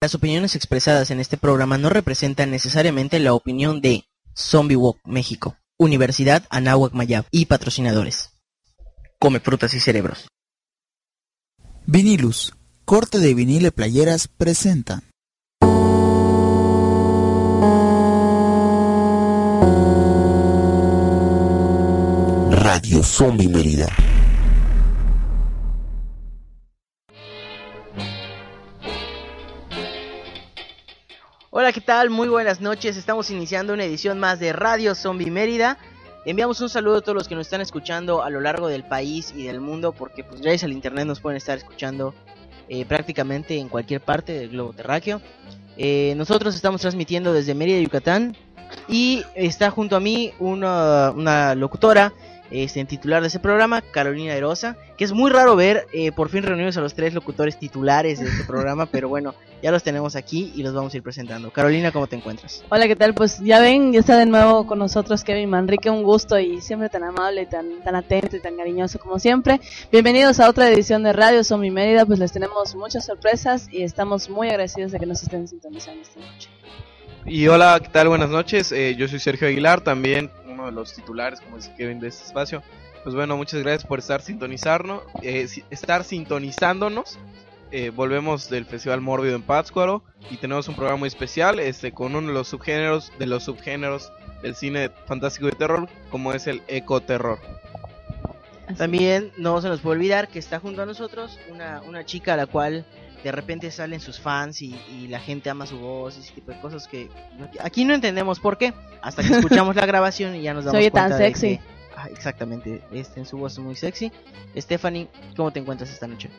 Las opiniones expresadas en este programa no representan necesariamente la opinión de Zombie Walk México, Universidad Anáhuac Mayab y patrocinadores. Come frutas y cerebros. Vinilus, corte de vinilo y playeras presenta. Radio Zombie Mérida. Hola, ¿qué tal? Muy buenas noches. Estamos iniciando una edición más de Radio Zombie Mérida. Enviamos un saludo a todos los que nos están escuchando a lo largo del país y del mundo, porque pues gracias al internet nos pueden estar escuchando eh, prácticamente en cualquier parte del globo terráqueo. Eh, nosotros estamos transmitiendo desde Mérida, Yucatán, y está junto a mí una, una locutora este, titular de ese programa, Carolina Erosa, que es muy raro ver eh, por fin reunidos a los tres locutores titulares de este programa, pero bueno, ya los tenemos aquí y los vamos a ir presentando. Carolina, ¿cómo te encuentras? Hola, ¿qué tal? Pues ya ven, ya está de nuevo con nosotros Kevin Manrique, un gusto y siempre tan amable, tan, tan atento y tan cariñoso como siempre. Bienvenidos a otra edición de Radio Zombie Mérida, pues les tenemos muchas sorpresas y estamos muy agradecidos de que nos estén sintonizando esta noche. Y hola, ¿qué tal? Buenas noches. Eh, yo soy Sergio Aguilar, también uno de los titulares, como dice Kevin, de este espacio. Pues bueno, muchas gracias por estar sintonizarnos, eh, estar sintonizándonos. Eh, volvemos del Festival Mórbido en Pátzcuaro y tenemos un programa muy especial, este, con uno de los subgéneros de los subgéneros del cine fantástico y terror, como es el ecoterror. También no se nos puede olvidar que está junto a nosotros una, una chica a la cual de repente salen sus fans y, y la gente ama su voz y ese tipo de cosas que aquí no entendemos por qué, hasta que escuchamos la grabación y ya nos damos cuenta tan de sexy. que- ah, exactamente, este en su voz es muy sexy. Stephanie, ¿cómo te encuentras esta noche?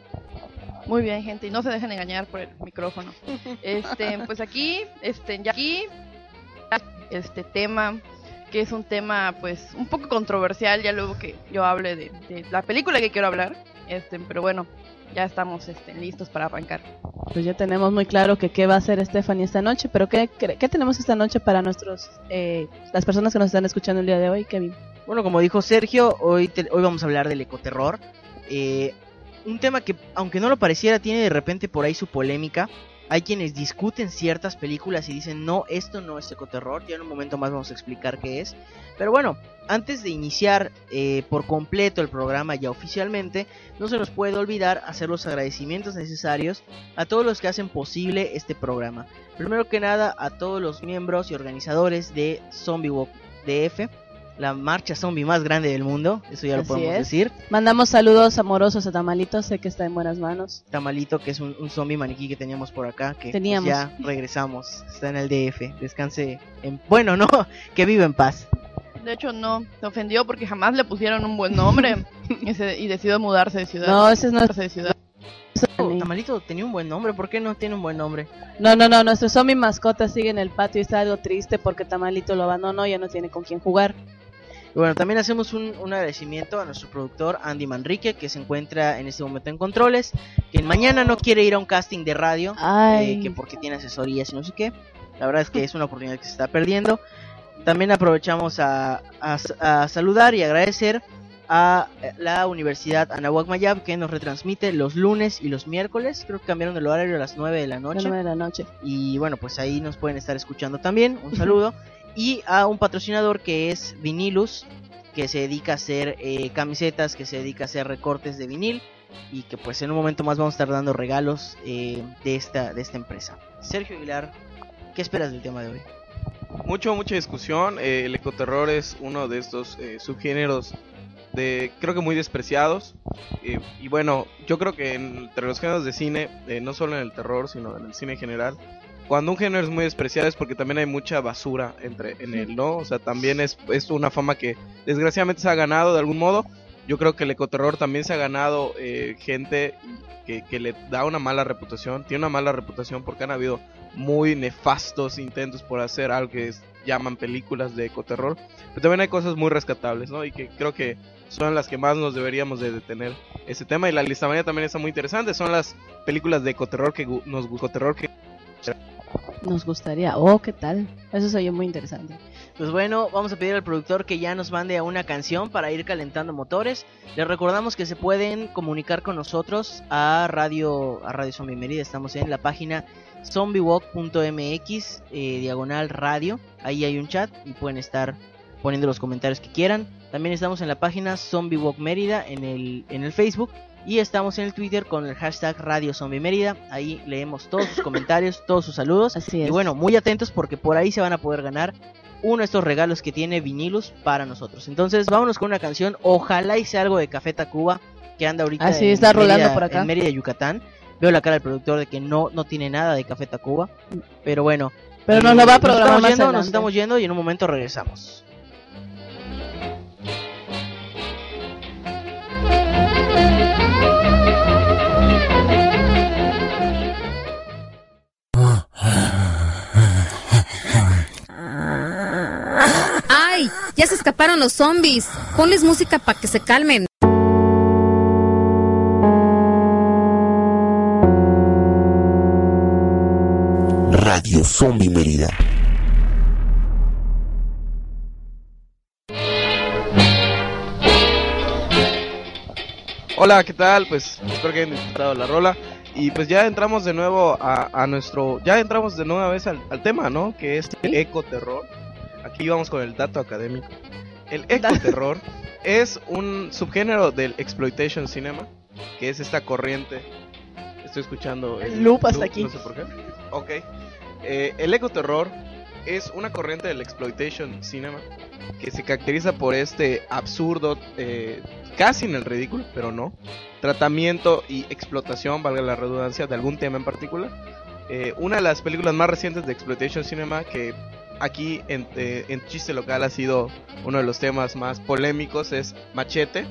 Muy bien, gente, y no se dejen engañar por el micrófono. Este, pues aquí, este, ya aquí, este tema, que es un tema, pues, un poco controversial, ya luego que yo hable de, de la película que quiero hablar, este, pero bueno, ya estamos, este, listos para arrancar. Pues ya tenemos muy claro que qué va a hacer Stephanie esta noche, pero ¿qué, qué, tenemos esta noche para nuestros, eh, las personas que nos están escuchando el día de hoy, Kevin? Bueno, como dijo Sergio, hoy, te- hoy vamos a hablar del ecoterror. Eh, un tema que, aunque no lo pareciera, tiene de repente por ahí su polémica. Hay quienes discuten ciertas películas y dicen, no, esto no es ecoterror. Ya en un momento más vamos a explicar qué es. Pero bueno, antes de iniciar eh, por completo el programa ya oficialmente, no se nos puede olvidar hacer los agradecimientos necesarios a todos los que hacen posible este programa. Primero que nada, a todos los miembros y organizadores de Zombie Walk DF, la marcha zombie más grande del mundo, eso ya lo podemos es. decir. Mandamos saludos amorosos a Tamalito, sé que está en buenas manos. Tamalito, que es un, un zombie maniquí que teníamos por acá, que pues, ya regresamos, está en el DF, descanse en... Bueno, no, que vive en paz. De hecho, no, se ofendió porque jamás le pusieron un buen nombre y, se- y decidió mudarse de ciudad. No, ese es nuestro... mudarse de ciudad. Oh, Tamalito tenía un buen nombre, ¿por qué no tiene un buen nombre? No, no, no, nuestro zombie mascota sigue en el patio y está algo triste porque Tamalito lo abandonó, ya no tiene con quién jugar. Y bueno, también hacemos un, un agradecimiento a nuestro productor Andy Manrique, que se encuentra en este momento en controles, que mañana no quiere ir a un casting de radio, eh, que porque tiene asesorías y no sé qué. La verdad es que es una oportunidad que se está perdiendo. También aprovechamos a, a- a saludar y agradecer a la Universidad Anahuac Mayab que nos retransmite los lunes y los miércoles. Creo que cambiaron el horario a las 9 de la A noche. las nueve de la noche. Y bueno, pues ahí nos pueden estar escuchando también. Un saludo. y a un patrocinador que es Vinilus, que se dedica a hacer eh, camisetas, que se dedica a hacer recortes de vinil. Y que pues en un momento más vamos a estar dando regalos eh, de, esta, de esta empresa. Sergio Aguilar, ¿qué esperas del tema de hoy? Mucho, mucha discusión. eh, el ecoterror es uno de estos eh, subgéneros de creo que muy despreciados. eh, y bueno, yo creo que entre los géneros de cine, eh, no solo en el terror, sino en el cine en general, cuando un género es muy despreciado es porque también hay mucha basura entre en él, ¿no? O sea, también es, es una fama que desgraciadamente se ha ganado de algún modo. Yo creo que el ecoterror también se ha ganado eh, gente que, que le da una mala reputación. Tiene una mala reputación porque han habido muy nefastos intentos por hacer algo que llaman películas de ecoterror. Pero también hay cosas muy rescatables, ¿no? Y que creo que son las que más nos deberíamos de detener ese tema. Y la lista también está muy interesante. Son las películas de ecoterror que nos ecoterror que Nos gustaría. Oh, ¿qué tal? Eso se muy interesante. Pues bueno, vamos a pedir al productor que ya nos mande una canción para ir calentando motores. Les recordamos que se pueden comunicar con nosotros a Radio a Radio Zombie Mérida. Estamos en la página zombiewalk.mx eh, diagonal radio. Ahí hay un chat y pueden estar poniendo los comentarios que quieran. También estamos en la página Zombie Walk Mérida en el, en el Facebook. Y estamos en el Twitter con el hashtag Radio Zombie Mérida. Ahí leemos todos sus comentarios, todos sus saludos. Así Y es. bueno, muy atentos porque por ahí se van a poder ganar uno de estos regalos que tiene Vinilus para nosotros. Entonces, vámonos con una canción. Ojalá hice algo de Café Tacuba que anda ahorita Así en está rolando Mérida- por acá. en Mérida, Yucatán. Veo la cara del productor de que no, no tiene nada de Café Tacuba. Pero bueno. Pero nos lo va a programar estamos más yendo, Nos estamos yendo y en un momento regresamos. Ya se escaparon los zombies. Ponles música para que se calmen. Radio Zombie Mérida. Hola, ¿qué tal? Pues espero que hayan disfrutado la rola. Y pues ya entramos de nuevo a, a nuestro. Ya entramos de nueva vez al, al tema, ¿no? Que es el ecoterror. Aquí vamos con el dato académico. El ecoterror es un subgénero del exploitation cinema, que es esta corriente. Estoy escuchando El loop hasta loop, aquí. No sé por qué. Ok. Eh, el ecoterror es una corriente del exploitation cinema que se caracteriza por este absurdo, eh, casi en el ridículo, pero no, tratamiento y explotación, valga la redundancia, de algún tema en particular. Eh, una de las películas más recientes de exploitation cinema que aquí en, eh, en chiste local ha sido uno de los temas más polémicos es Machete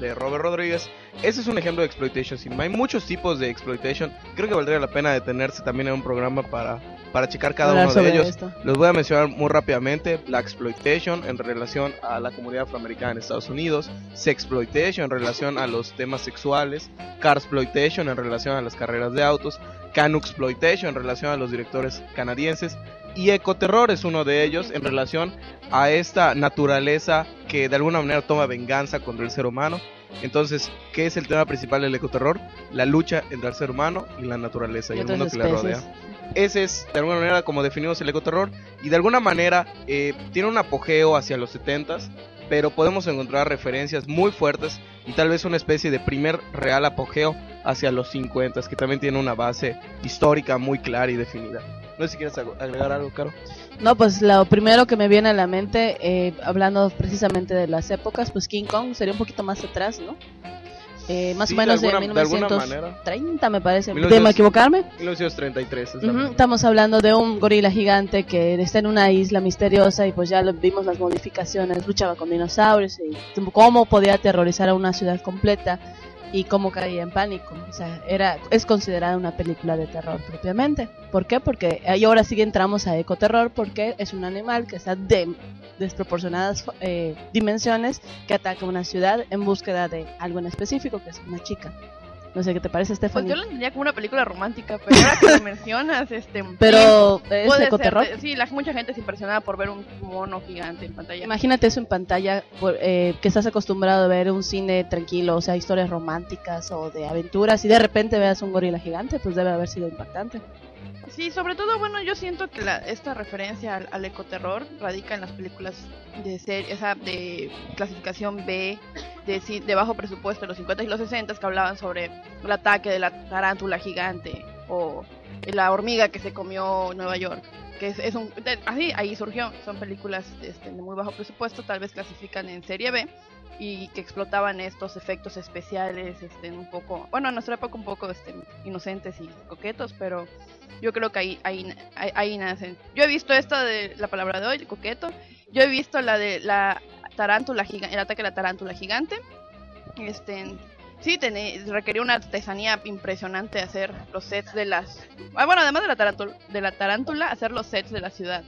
de Robert Rodríguez. Ese es un ejemplo de exploitation cinema. Hay muchos tipos de exploitation. Creo que valdría la pena detenerse también en un programa para, para checar cada Hablar uno de ellos. esto. Los voy a mencionar muy rápidamente. Black exploitation en relación a la comunidad afroamericana en Estados Unidos. Sexploitation en relación a los temas sexuales. Carsploitation en relación a las carreras de autos. Canuxploitation en relación a los directores canadienses. Y ecoterror es uno de ellos en relación a esta naturaleza que de alguna manera toma venganza contra el ser humano. Entonces, ¿qué es el tema principal del ecoterror? La lucha entre el ser humano y la naturaleza y, Y el mundo que le rodea. Ese es de alguna manera como definimos el ecoterror y de alguna manera eh, tiene un apogeo hacia los 70s, pero podemos encontrar referencias muy fuertes y tal vez una especie de primer real apogeo hacia los 50s, que también tiene una base histórica muy clara y definida. No sé si quieres ag- agregar algo, Caro. No, pues lo primero que me viene a la mente, eh, hablando precisamente de las épocas, pues King Kong sería un poquito más atrás, ¿no? Eh, más Sí, o menos de alguna- de alguna 1930, me parece. 1900. ¿Debo equivocarme? 1933 es. Estamos hablando de un gorila gigante que está en una isla misteriosa y pues ya lo vimos las modificaciones, luchaba con dinosaurios y cómo podía aterrorizar a una ciudad completa y cómo caía en pánico. O sea, era es considerada una película de terror propiamente. ¿Por qué? Porque ahí ahora sí entramos a ecoterror porque es un animal que está de desproporcionadas eh, dimensiones que ataca una ciudad en búsqueda de algo en específico, que es una chica. No sé qué te parece, Pues Stephanie. yo lo entendía como una película romántica, pero ahora que lo mencionas, este... Pero es eh, Sí, la, mucha gente es impresionada por ver un mono gigante en pantalla. Imagínate eso en pantalla, por- eh, que estás acostumbrado a ver un cine tranquilo, o sea, historias románticas o de aventuras, y de repente veas un gorila gigante, pues debe haber sido impactante. Sí, sobre todo, bueno, yo siento que la, esta referencia al, al ecoterror radica en las películas de serie, o de clasificación B, de, de bajo presupuesto de los 50 y los 60 que hablaban sobre el ataque de la tarántula gigante o la hormiga que se comió Nueva York. Que es, un, así, ahí surgió. Son películas este, de muy bajo presupuesto, tal vez clasifican en serie B y que explotaban estos efectos especiales, este, un poco, bueno, en nuestra época un poco este, inocentes y coquetos, pero yo creo que ahí, ahí, ahí, ahí nacen. Yo he visto esta de la palabra de hoy, coqueto. Yo he visto la de la tarántula gigante, el ataque de la tarántula gigante. Este, sí, tené- requería una artesanía impresionante hacer los sets de las. Ah, bueno, además de la tarántula, de la tarántula, hacer los sets de la ciudad.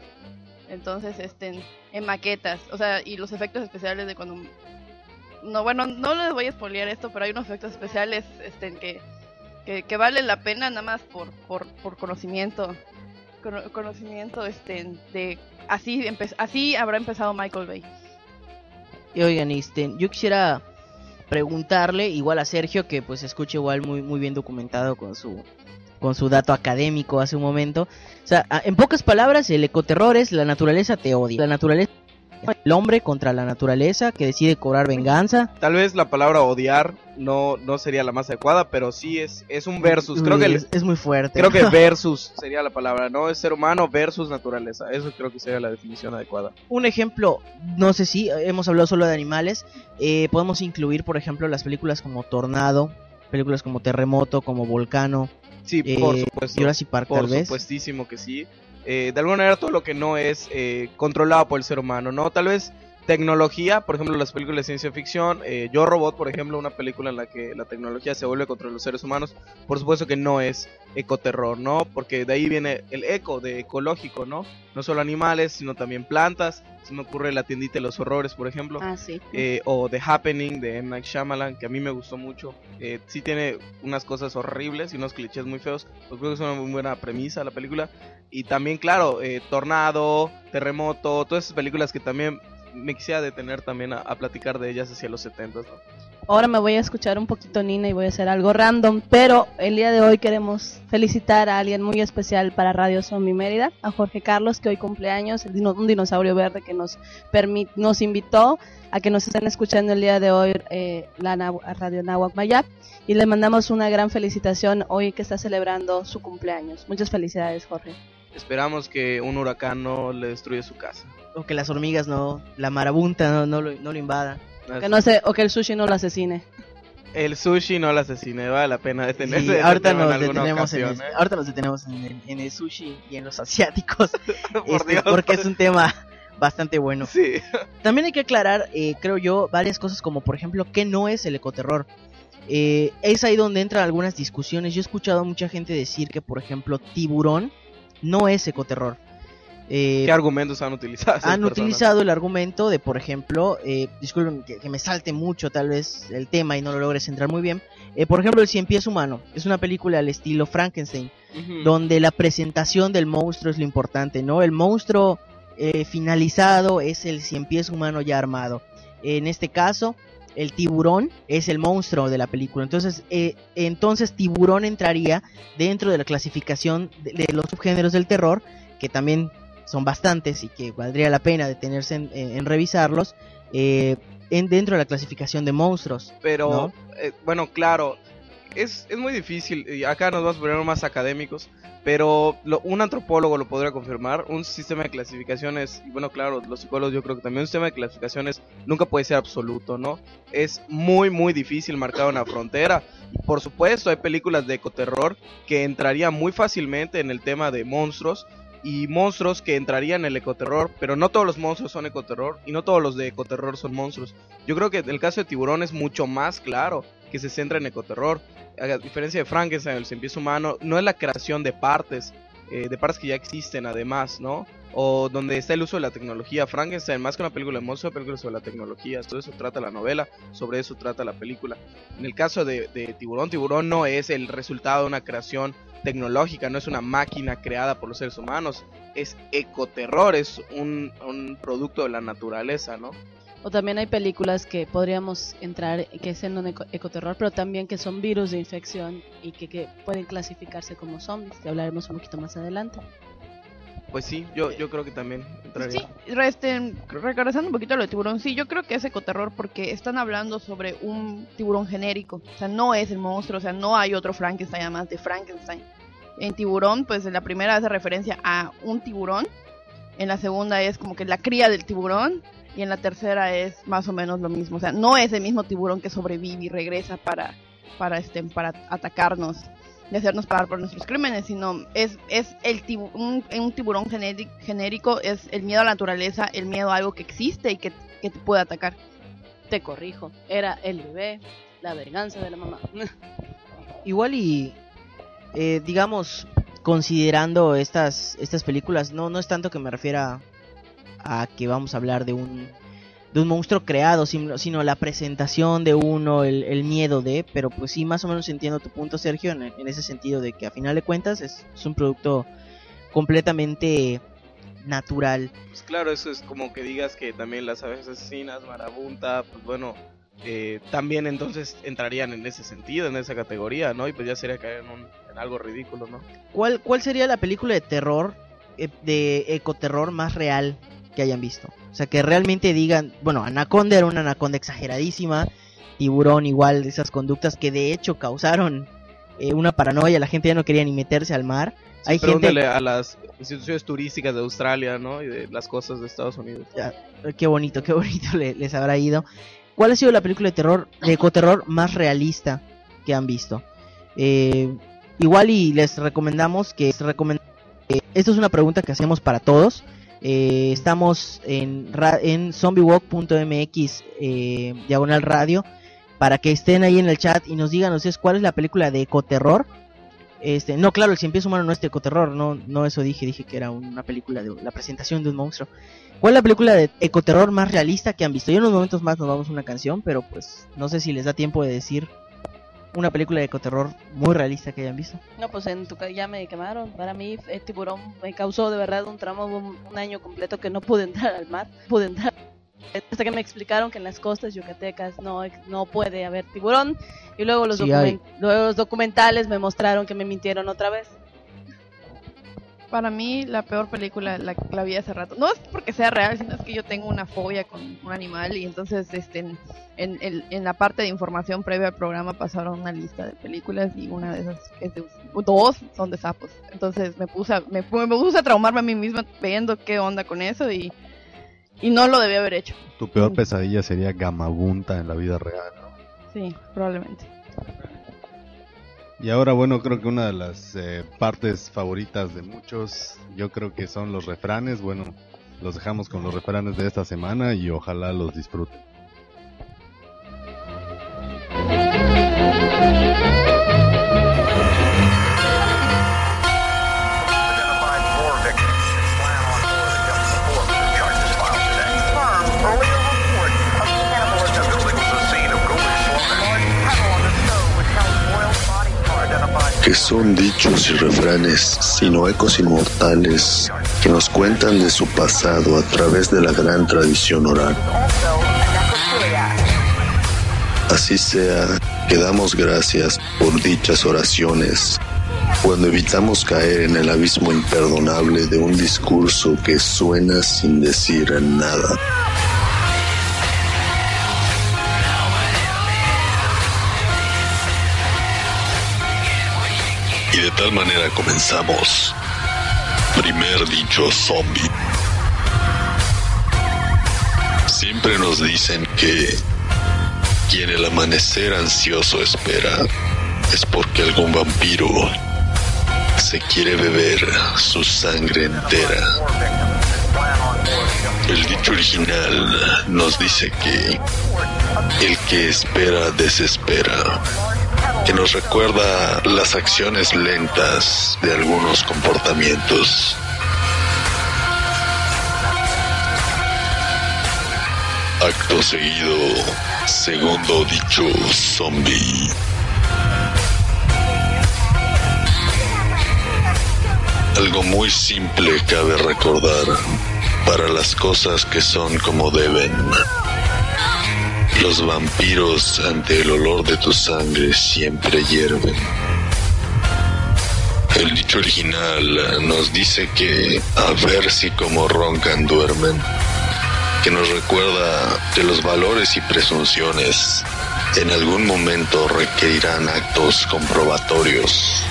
Entonces, este, en maquetas, o sea, y los efectos especiales de cuando. No, bueno, no les voy a spoilear esto, pero hay unos efectos especiales, este, que que, que vale la pena nada más por, por, por conocimiento. cono- conocimiento este, de así empe- así habrá empezado Michael Bay. Y oigan, este, yo quisiera preguntarle igual a Sergio que pues escuche igual muy muy bien documentado con su con su dato académico hace un momento. O sea, en pocas palabras, el ecoterror es la naturaleza te odia. La naturaleza el hombre contra la naturaleza que decide cobrar venganza. Tal vez la palabra odiar no, no sería la más adecuada, pero sí es, es un versus. Creo Uy, que, el- es, muy fuerte. creo que versus sería la palabra, ¿no? Es ser humano versus naturaleza. Eso creo que sería la definición adecuada. un ejemplo, no sé si hemos hablado solo de animales, eh, podemos incluir, por ejemplo, las películas como Tornado, películas como Terremoto, como Volcano, Sí, eh, por supuesto. Jurassic Park Por tal vez. supuestísimo que sí. Eh, de alguna manera todo lo que no es eh, controlado por el ser humano, ¿no? Tal vez tecnología, por ejemplo las películas de ciencia ficción, eh, Yo Robot, por ejemplo, una película en la que la tecnología se vuelve contra los seres humanos, por supuesto que no es ecoterror, ¿no? Porque de ahí viene el eco, de ecológico, ¿no? No solo animales, sino también plantas. Se me ocurre la tiendita de los horrores, por ejemplo Ah, sí. eh, o The Happening de M. Night Shyamalan, que a mí me gustó mucho. Eh, sí tiene unas cosas horribles y unos clichés muy feos, pues creo que es una muy buena premisa la película. Y también, claro, eh, Tornado, Terremoto, todas esas películas que también me quisiera detener también a, a platicar de ellas hacia los 70, ¿no? Ahora me voy a escuchar un poquito Nina y voy a hacer algo random, pero el día de hoy queremos felicitar a alguien muy especial para Radio Zombie Mérida, a Jorge Carlos que hoy cumpleaños, un dinosaurio verde que nos permit, nos invitó a que nos estén escuchando el día de hoy eh, la Radio Nahuac Mayap y le mandamos una gran felicitación hoy que está celebrando su cumpleaños. Muchas felicidades Jorge. Esperamos que un huracán no le destruya su casa. O que las hormigas no, la marabunta no, no, lo, no lo invadan. Que no se, o que el sushi no lo asesine. El sushi no la asesine, vale la pena detenerse. Sí, de ahorita, en nos detenemos en el, ¿eh? ahorita nos detenemos en el, en el sushi y en los asiáticos, Por este, Dios. porque es un tema bastante bueno. Sí. También hay que aclarar, eh, creo yo, varias cosas como por ejemplo, ¿qué no es el ecoterror? Eh, es ahí donde entran algunas discusiones. Yo he escuchado a mucha gente decir que, por ejemplo, tiburón no es ecoterror. Eh, ¿Qué argumentos han utilizado? han personas? utilizado el argumento de, por ejemplo, eh, disculpen que, que me salte mucho tal vez el tema y no lo logre centrar muy bien. Eh, por ejemplo, El Cien Pies Humano es una película al estilo Frankenstein, donde la presentación del monstruo es lo importante, ¿no? El monstruo eh, finalizado es el Cien Pies Humano ya armado. En este caso, el tiburón es el monstruo de la película. Entonces, eh, entonces tiburón entraría dentro de la clasificación de, de los subgéneros del terror, que también son bastantes y que valdría la pena detenerse en, en- en revisarlos, eh, en, dentro de la clasificación de monstruos. Pero, ¿no? eh, bueno, claro, es, es muy difícil. Y acá nos vamos a poner más académicos. Pero lo- un antropólogo lo podría confirmar. Un sistema de clasificaciones, y bueno, claro, los psicólogos yo creo que también un sistema de clasificaciones nunca puede ser absoluto, ¿no? Es muy, muy difícil marcar una frontera. Por supuesto, hay películas de ecoterror que entrarían muy fácilmente en el tema de monstruos. Y monstruos que entrarían en el ecoterror, pero no todos los monstruos son ecoterror y no todos los de ecoterror son monstruos. Yo creo que el caso de Tiburón es mucho más claro que se centra en ecoterror. A diferencia de Frankenstein, el pies humano, no es la creación de partes, eh, de partes que ya existen además, ¿no? O donde está el uso de la tecnología. Frankenstein, más que una película de monstruos, película sobre la tecnología. Todo eso trata la novela, sobre eso trata la película. En el caso de, de Tiburón, Tiburón no es el resultado de una creación tecnológica, no es una máquina creada por los seres humanos, es ecoterror, es un, un producto de la naturaleza, ¿no? O también hay películas que podríamos entrar, que es en un eco- ecoterror, pero también que son virus de infección y que, que pueden clasificarse como zombies, que hablaremos un poquito más adelante. Pues sí, yo, yo creo que también entraría. Sí, este, regresando un poquito a lo de tiburón, sí, yo creo que es ecoterror porque están hablando sobre un tiburón genérico, o sea, no es el monstruo, o sea, no hay otro Frankenstein además de Frankenstein. En tiburón, pues en la primera hace referencia a un tiburón, en la segunda es como que la cría del tiburón y en la tercera es más o menos lo mismo, o sea, no es el mismo tiburón que sobrevive y regresa para para este para atacarnos y hacernos pagar por nuestros crímenes, sino es, es el tibu- un, un tiburón genéri- genérico, es el miedo a la naturaleza, el miedo a algo que existe y que, que te puede atacar. Te corrijo, era el bebé, la venganza de la mamá. Igual y eh, digamos considerando estas estas películas no no es tanto que me refiera a que vamos a hablar de un de un monstruo creado sino, sino la presentación de uno el, el miedo de pero pues sí más o menos entiendo tu punto Sergio en, en ese sentido de que a final de cuentas es, es un producto completamente natural. Pues claro, eso es como que digas que también las aves asesinas, marabunta, pues bueno, eh, también entonces entrarían en ese sentido, en esa categoría, ¿no? Y pues ya sería caer en, un, en algo ridículo, ¿no? ¿Cuál, ¿Cuál sería la película de terror, eh, de ecoterror más real que hayan visto? O sea, que realmente digan, bueno, Anaconda era una anaconda exageradísima, tiburón igual, de esas conductas que de hecho causaron eh, una paranoia, la gente ya no quería ni meterse al mar. Sí, Hay gente... a las instituciones turísticas de Australia, ¿no? Y de las costas de Estados Unidos. Ya, qué bonito, qué bonito le- les habrá ido. ¿Cuál ha sido la película de terror, de ecoterror más realista que han visto? Eh, igual y les recomendamos que les recomend- eh, esto es una pregunta que hacemos para todos. Eh, estamos en, en zombiewalk.mx eh, diagonal radio para que estén ahí en el chat y nos digan ustedes cuál es la película de ecoterror. Este, no, claro, el cien pies humano no es de ecoterror, no, no eso dije, dije que era una película de la presentación de un monstruo. ¿Cuál es la película de ecoterror más realista que han visto? Yo en unos momentos más nos vamos a una canción, pero pues no sé si les da tiempo de decir una película de ecoterror muy realista que hayan visto. No, pues en tu ya me quemaron. Para mí, el tiburón me causó de verdad un trauma. Hubo un, un año completo que no pude entrar al mar. Pude entrar. Hasta que me explicaron que en las costas yucatecas no, no puede haber tiburón. Y luego los, Sí luego los documentales me mostraron que me mintieron otra vez. Para mí, la peor película la, la vi hace rato. No es porque sea real, sino es que yo tengo una fobia con un animal y entonces este, en, en, en- en la parte de información previa al programa pasaron una lista de películas y una de esas es de dos son de sapos. Entonces me puse a, me, me puse a traumarme a mí misma viendo qué onda con eso y, y no lo debía haber hecho. Tu peor pesadilla sería Gamabunta en la vida real. ¿no? Sí, probablemente. Y ahora, bueno, creo que una de las eh, partes favoritas de muchos, yo creo que son los refranes. Bueno, los dejamos con los refranes de esta semana y ojalá los disfruten. Son dichos y refranes, sino ecos inmortales que nos cuentan de su pasado a través de la gran tradición oral. Así sea, que damos gracias por dichas oraciones cuando evitamos caer en el abismo imperdonable de un discurso que suena sin decir nada. Tal manera comenzamos. Primer dicho zombie. Siempre nos dicen que quien el amanecer ansioso espera es porque algún vampiro se quiere beber su sangre entera. El dicho original nos dice que el que espera desespera que nos recuerda las acciones lentas de algunos comportamientos. Acto seguido, segundo dicho zombie. Algo muy simple cabe recordar para las cosas que son como deben. Los vampiros ante el olor de tu sangre siempre hierven. El dicho original nos dice que a ver si como roncan duermen, que nos recuerda que los valores y presunciones en algún momento requerirán actos comprobatorios.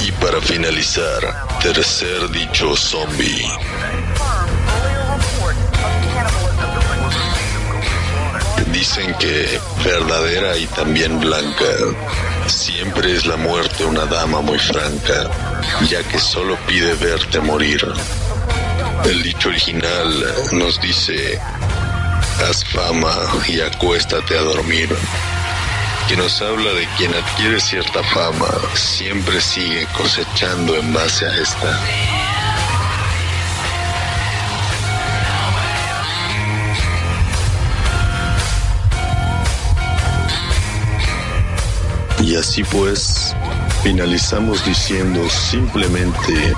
Y para finalizar, tercer dicho zombie. Dicen que verdadera y también blanca, siempre es la muerte una dama muy franca, ya que solo pide verte morir. El dicho original nos dice, haz fama y acuéstate a dormir, que nos habla de quien adquiere cierta fama, siempre sigue cosechando en base a esta. Y así pues, finalizamos diciendo simplemente,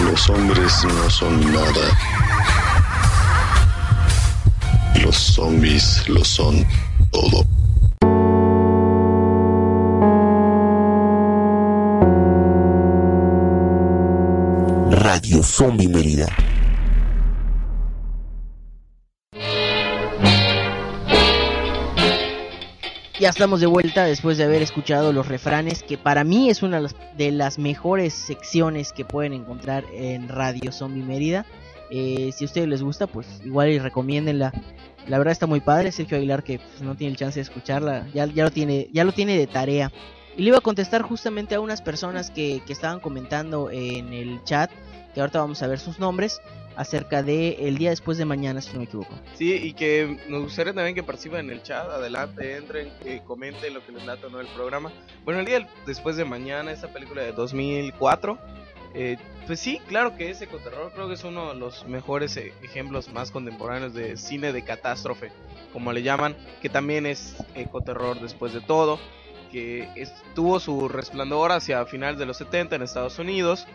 los hombres no son nada. Los zombies lo son todo. Radio Zombie Mérida. Ya estamos de vuelta después de haber escuchado los refranes, que para mí es una de las mejores secciones que pueden encontrar en Radio Zombie Mérida. Eh, si a ustedes les gusta, pues igual y recomiéndenla. La verdad está muy padre. Sergio Aguilar, que pues, no tiene el chance de escucharla, ya, ya, lo tiene, ya lo tiene de tarea. Y le iba a contestar justamente a unas personas que, que estaban comentando en el chat, que ahorita vamos a ver sus nombres acerca de el día después de mañana, si no me equivoco. Sí, y que nos gustaría también que participen en el chat, adelante, entren, que comenten lo que les lata o no el programa. Bueno, el día después de mañana, esta película de 2004, eh, pues sí, claro que es ecoterror, creo que es uno de los mejores e- ejemplos más contemporáneos de cine de catástrofe, como le llaman, que también es ecoterror después de todo, que tuvo su resplandor hacia finales de los 70 en Estados Unidos,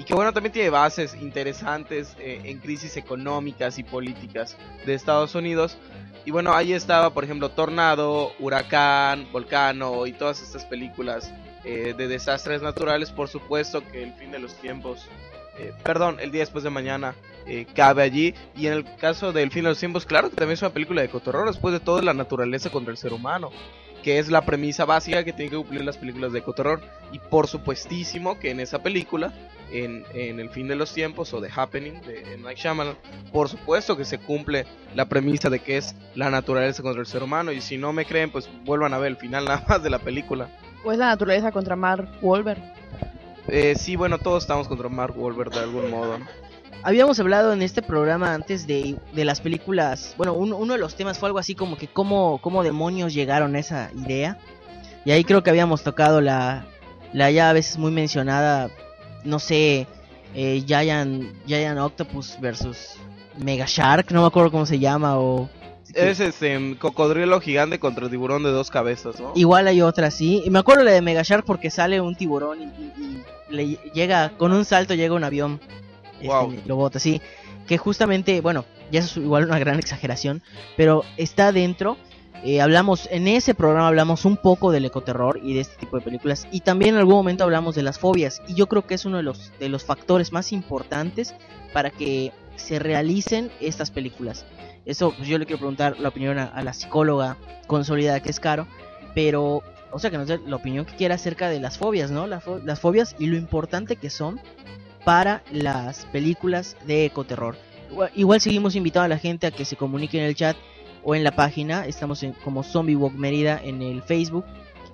y que bueno, también tiene bases interesantes eh, en crisis económicas y políticas de Estados Unidos. Y bueno, ahí estaba, por ejemplo, Tornado, Huracán, Volcano y todas estas películas eh, de desastres naturales. Por supuesto que el fin de los tiempos, eh, perdón, el día después de mañana eh, cabe allí. Y en el caso del fin de los tiempos, claro que también es una película de cotorreo, después de todo la naturaleza contra el ser humano. Que es la premisa básica que tienen que cumplir las películas de cotorreo. Y por supuestísimo que en esa película en, en El fin de los tiempos o The Happening de Night Shyamalan, por supuesto que se cumple la premisa de que es la naturaleza contra el ser humano y si no me creen pues vuelvan a ver el final nada más de la película. O es la naturaleza contra Mark Wahlberg. Eh, sí, bueno, todos estamos contra Mark Wahlberg de algún modo. Habíamos hablado en este programa antes de, de las películas. Bueno, un- uno de los temas fue algo así como que cómo, cómo demonios llegaron a esa idea. Y ahí creo que habíamos tocado la, la ya a veces muy mencionada, no sé, eh, Giant, Giant Octopus versus Mega Shark, no me acuerdo cómo se llama. o Es este cocodrilo gigante contra tiburón de dos cabezas, ¿no? Igual hay otra, sí. Y me acuerdo la de Mega Shark porque sale un tiburón y, y- y le llega, con un salto llega un avión. Este, Wow. Lo bota, sí. Que justamente, bueno, ya es igual una gran exageración, pero está dentro. Eh, hablamos, en ese programa hablamos un poco del ecoterror y de este tipo de películas. Y también en algún momento hablamos de las fobias. Y yo creo que es uno de los, de los factores más importantes para que se realicen estas películas. Eso, pues yo le quiero preguntar la opinión a, a la psicóloga consolidada que es Caro. Pero, o sea, que nos dé la opinión que quiera acerca de las fobias, ¿no? La fo- las fobias y lo importante que son para las películas de ecoterror. Igual, igual seguimos invitando a la gente a que se comunique en el chat o en la página. Estamos en, como Zombie Walk Mérida en el Facebook.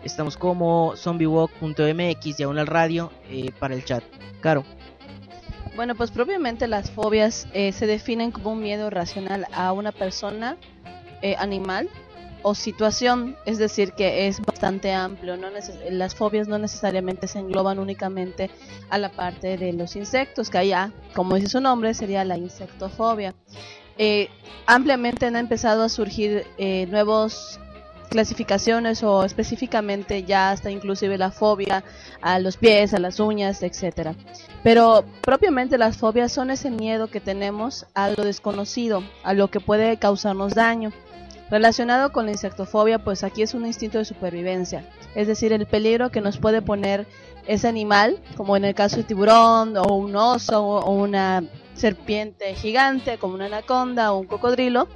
Estamos como zombiewalk.mx, diagonal radio, eh, para el chat. Caro. Bueno, pues propiamente las fobias eh, se definen como un miedo racional a una persona, eh, animal o situación, es decir, que es bastante amplio. No las fobias no necesariamente se engloban únicamente a la parte de los insectos, que allá, como dice su nombre, sería la insectofobia. Eh, ampliamente han empezado a surgir eh, nuevos clasificaciones o específicamente ya hasta inclusive la fobia a los pies, a las uñas, etcétera. Pero propiamente las fobias son ese miedo que tenemos a lo desconocido, a lo que puede causarnos daño. Relacionado con la insectofobia, pues aquí es un instinto de supervivencia, es decir, el peligro que nos puede poner ese animal, como en el caso de tiburón o un oso o una serpiente gigante como una anaconda o un cocodrilo,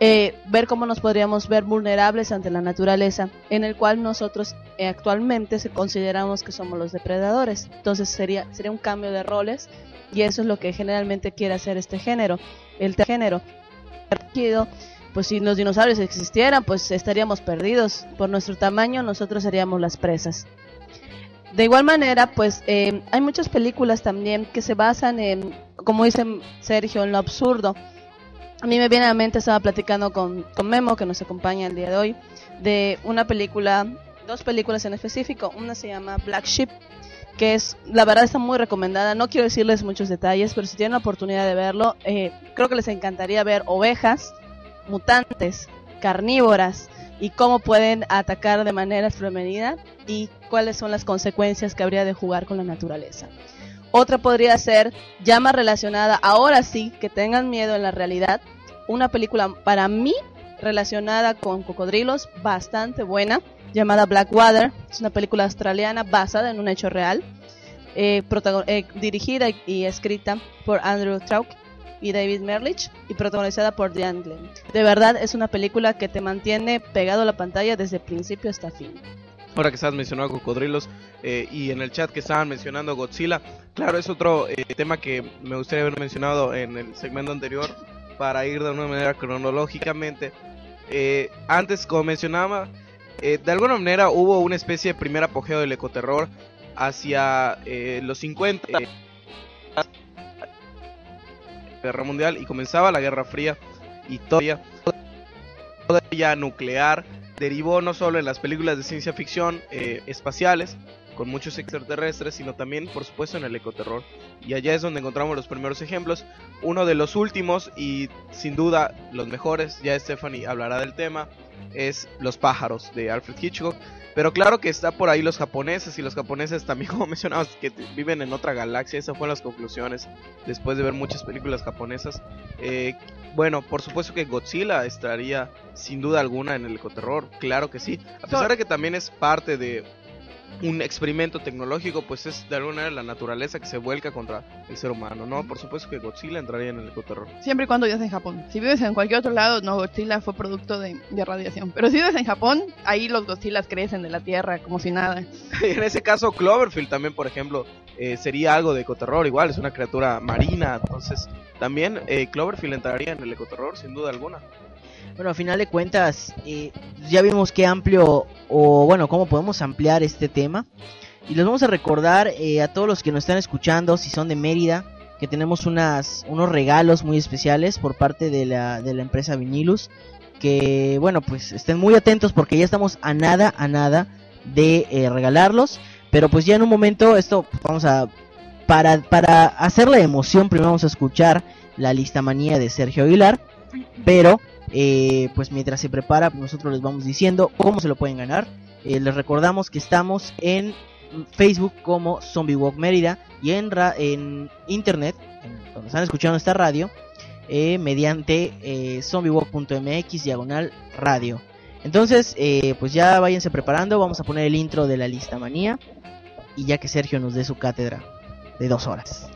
eh, ver cómo nos podríamos ver vulnerables ante la naturaleza, en el cual nosotros eh, actualmente se consideramos que somos los depredadores. Entonces sería, sería un cambio de roles y eso es lo que generalmente quiere hacer este género, el género. Pues si los dinosaurios existieran, pues estaríamos perdidos. Por nuestro tamaño, nosotros seríamos las presas. De igual manera, pues eh, hay muchas películas también que se basan en, como dice Sergio, en lo absurdo. A mí me viene a la mente, estaba platicando con, con Memo, que nos acompaña el día de hoy, de una película, dos películas en específico. Una se llama Black Sheep, que es, la verdad está muy recomendada. No quiero decirles muchos detalles, pero si tienen la oportunidad de verlo, eh, creo que les encantaría ver ovejas, mutantes, carnívoras, y cómo pueden atacar de manera femenina y cuáles son las consecuencias que habría de jugar con la naturaleza. Otra podría ser, más relacionada, ahora sí, que tengan miedo en la realidad, una película para mí relacionada con cocodrilos, bastante buena, llamada Blackwater. Es una película australiana basada en un hecho real, eh, eh, dirigida y, y escrita por Andrew Trauk y David Merlich y protagonizada por Diane Glenn. De verdad es una película que te mantiene pegado a la pantalla desde principio hasta fin. Ahora que estabas mencionando cocodrilos eh, y en el chat que estaban mencionando Godzilla, claro, es otro eh, tema que me gustaría haber mencionado en el segmento anterior para ir de una manera cronológicamente. Eh, antes, como mencionaba, eh, de alguna manera hubo una especie de primer apogeo del ecoterror hacia eh, los 50 eh, Guerra Mundial y comenzaba la Guerra Fría todavía todavía nuclear derivó no solo en las películas de ciencia ficción eh, espaciales con muchos extraterrestres, sino también, por supuesto, en el ecoterror. Y allá es donde encontramos los primeros ejemplos. Uno de los últimos y sin duda los mejores, ya Stephanie hablará del tema, es Los pájaros de Alfred Hitchcock. Pero claro que está por ahí los japoneses y los japoneses también, como mencionabas, que viven en otra galaxia. Esas fueron las conclusiones después de ver muchas películas japonesas. Eh, bueno, por supuesto que Godzilla estaría sin duda alguna en el ecoterror, claro que sí. A pesar de que también es parte de un experimento tecnológico, pues es de alguna manera la naturaleza que se vuelca contra el ser humano, ¿no? Por supuesto que Godzilla entraría en el ecoterror. Siempre y cuando vives en Japón. Si vives en cualquier otro lado, no, Godzilla fue producto de, de radiación. Pero si vives en Japón, ahí los Godzillas crecen de la tierra como si nada. en ese caso, Cloverfield también, por ejemplo, eh, sería algo de ecoterror, igual, es una criatura marina, entonces también eh, Cloverfield entraría en el ecoterror, sin duda alguna. Bueno, a final de cuentas, eh, ya vimos qué amplio, o bueno, cómo podemos ampliar este tema. Y les vamos a recordar eh, a todos los que nos están escuchando, si son de Mérida, que tenemos unas, unos regalos muy especiales por parte de la, de la empresa Vinilus. Que bueno, pues estén muy atentos porque ya estamos a nada, a nada de eh, regalarlos. Pero pues ya en un momento, esto pues, vamos a. Para, para hacer la emoción, primero vamos a escuchar la lista manía de Sergio Aguilar. Pero eh, pues mientras se prepara, nosotros les vamos diciendo cómo se lo pueden ganar. Eh, les recordamos que estamos en Facebook como Zombie Walk Mérida y en, en internet, donde están escuchando esta radio, eh, mediante zombiewalk.mx diagonal radio. Entonces, pues ya váyanse preparando, vamos a poner el intro de la lista manía y ya que Sergio nos dé su cátedra de dos horas.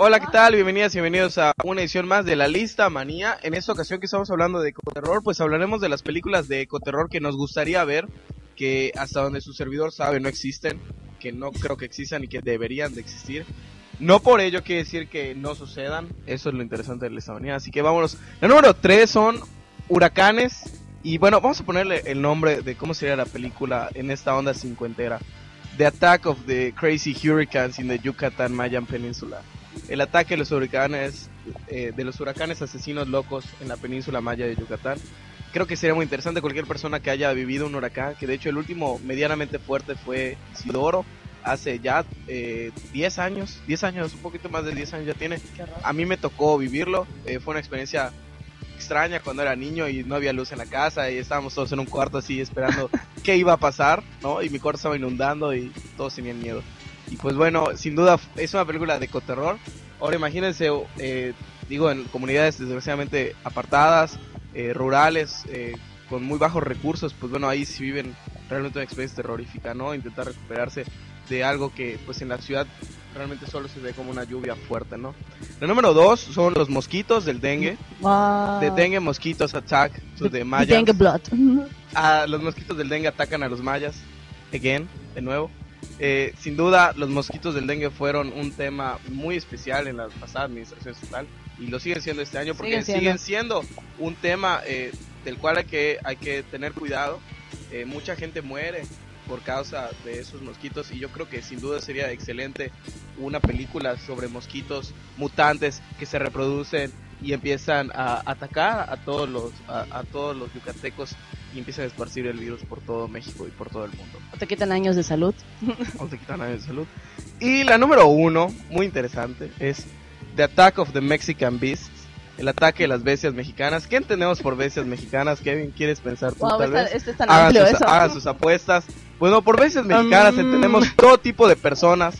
Hola, ¿qué tal? Bienvenidas y bienvenidos a una edición más de la lista Manía. En esta ocasión que estamos hablando de ecoterror, pues hablaremos de las películas de ecoterror que nos gustaría ver, que hasta donde su servidor sabe no existen, que no creo que existan y que deberían de existir. No por ello quiere decir que no sucedan, eso es lo interesante de lista Manía. Así que vámonos. La número 3 son huracanes. Y bueno, vamos a ponerle el nombre de cómo sería la película en esta onda cincuentera. The Attack of the Crazy Hurricanes in the Yucatan Mayan Peninsula. El ataque de los huracanes, eh, de los huracanes asesinos locos en la península maya de Yucatán. Creo que sería muy interesante cualquier persona que haya vivido un huracán, que de hecho el último medianamente fuerte fue Sidoro, hace ya eh, 10 años, 10 años, un poquito más de 10 años ya tiene. A mí me tocó vivirlo, eh, fue una experiencia extraña cuando era niño y no había luz en la casa y estábamos todos en un cuarto así esperando qué iba a pasar, ¿no? Y mi cuarto estaba inundando y todos tenían miedo. Y pues bueno, sin duda es una película de ecoterror. Ahora imagínense, eh, digo, en comunidades desgraciadamente apartadas, eh, rurales, eh, con muy bajos recursos, pues bueno, ahí sí viven realmente una experiencia terrorífica, ¿no? Intentar recuperarse de algo que pues en la ciudad realmente solo se ve como una lluvia fuerte, ¿no? La número dos son los mosquitos del dengue. Wow. The dengue mosquitos attack to the The Mayans. dengue blood. Ah, los mosquitos del dengue atacan a los mayas. Again, de nuevo. Eh, sin duda, los mosquitos del dengue fueron un tema muy especial en la pasada administración estatal y lo siguen siendo este año porque Siguen siendo. siguen siendo un tema eh, del cual hay que, hay que tener cuidado. Eh, mucha gente muere por causa de esos mosquitos y yo creo que sin duda sería excelente una película sobre mosquitos mutantes que se reproducen y empiezan a atacar a todos los a, a todos los yucatecos y empiezan a esparcir el virus por todo México y por todo el mundo. ¿O te quitan años de salud? o te quitan años de salud. Y la número uno, muy interesante, es The Attack of the Mexican Beasts. El ataque de las bestias mexicanas. ¿Qué entendemos por bestias mexicanas? Kevin, ¿quieres pensar tú Wow, tal esta- vez? este es tan hagan, amplio sus, eso. hagan sus apuestas. Bueno, por bestias mexicanas entendemos todo tipo de personas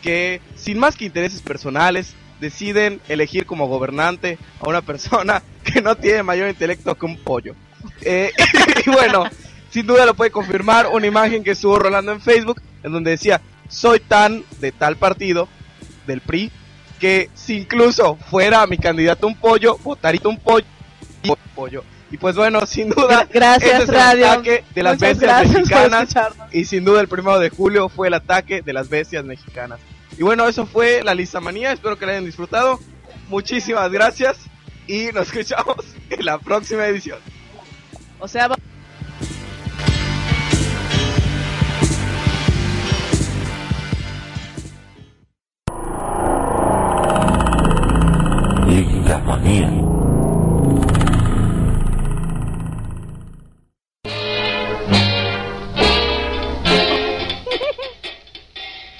que, sin más que intereses personales, deciden elegir como gobernante a una persona que no tiene mayor intelecto que un pollo. Eh, y bueno, sin duda lo puede confirmar una imagen que estuvo rolando en Facebook, en donde decía, soy tan de tal partido, del PRI, que si incluso fuera mi candidato un pollo, votaría un pollo. pollo. Y pues bueno, sin duda, Gracias, ese es el radio. ataque de las Muchas bestias mexicanas. Y sin duda el primero de julio fue el ataque de las bestias mexicanas. Y bueno, eso fue la lista manía. Espero que la hayan disfrutado. Muchísimas gracias. Y nos escuchamos en la próxima edición. O sea,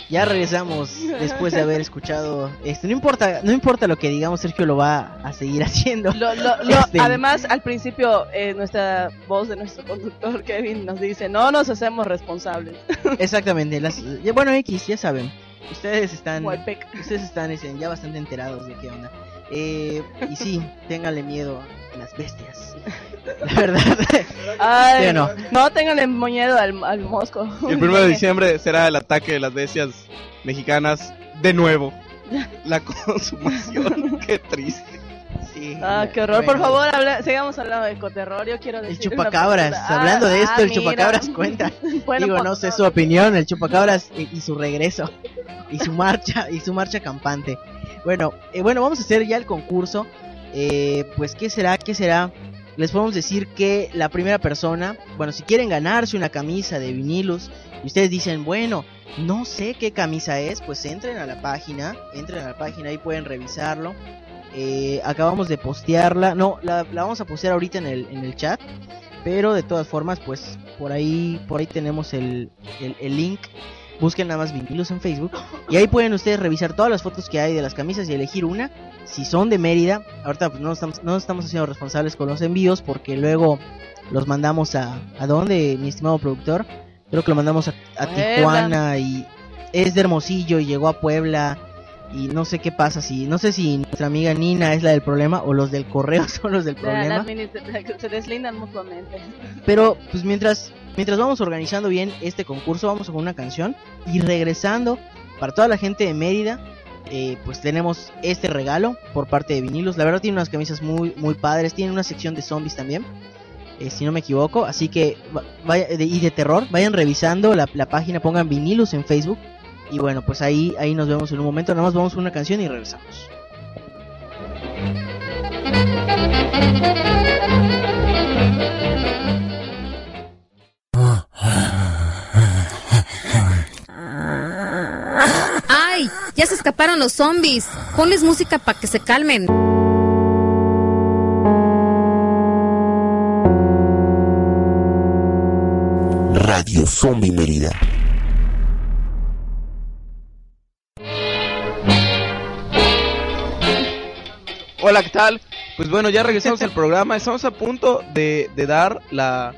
Ya regresamos después de haber escuchado esto. No importa, no importa lo que digamos, Sergio lo va a seguir haciendo. lo- lo- lo- Este, además, al principio, eh, nuestra voz de nuestro conductor Kevin nos dice: No nos hacemos responsables. Exactamente. Las, bueno, X, ya saben. Ustedes están, Huepec. ustedes están este, ya bastante enterados de qué onda. Eh, y sí, ténganle miedo a las bestias. La verdad. Ay, ¿Sí o no? no tengan miedo al, al mosco. El primero de diciembre será el ataque de las bestias mexicanas de nuevo. La consumación. Qué triste. Sí, Ah, qué horror. Por favor, habla- sigamos hablando de ecoterror. Yo quiero El decir. una chupacabras, pregunta. hablando de Ah, esto, el ah, mira. chupacabras cuenta. Bueno, Digo, no sé su opinión, el chupacabras y, y su regreso y su marcha y su marcha campante. Bueno, eh, bueno, vamos a hacer ya el concurso. Eh, pues qué será, qué será. Les podemos decir que la primera persona, bueno, si quieren ganarse una camisa de vinilus y ustedes dicen, bueno, no sé qué camisa es, pues entren a la página, entren a la página y pueden revisarlo. Eh, acabamos de postearla, no, la, la vamos a postear ahorita en el, en el chat, pero de todas formas, pues por ahí, por ahí tenemos el, el link. Busquen nada más vinilos en Facebook y ahí pueden ustedes revisar todas las fotos que hay de las camisas y elegir una. Si son de Mérida, ahorita pues no estamos, no estamos haciendo responsables con los envíos porque luego los mandamos a a dónde, mi estimado productor. Creo que lo mandamos a. Tijuana y es de Hermosillo y llegó a Puebla y no sé qué pasa si no sé si nuestra amiga Nina es la del problema o los del correo son los del La- la problema. se deslindan mutuamente. Pero pues mientras mientras vamos organizando bien este concurso, vamos con una canción y regresando para toda la gente de Mérida, eh, pues tenemos este regalo por parte de Vinilos. La verdad tiene unas camisas muy muy padres, tiene una sección de zombies también. eh, si no me equivoco, así que va- vaya, y de terror, vayan revisando la, la página, pongan Vinilos en Facebook y bueno, pues ahí ahí nos vemos en un momento, nada más vamos con una canción y regresamos. Ya se escaparon los zombies. Ponles música para que se calmen. Radio Zombie Mérida. Hola, ¿qué tal? Pues bueno, ya regresamos al programa. Estamos a punto de, de dar la,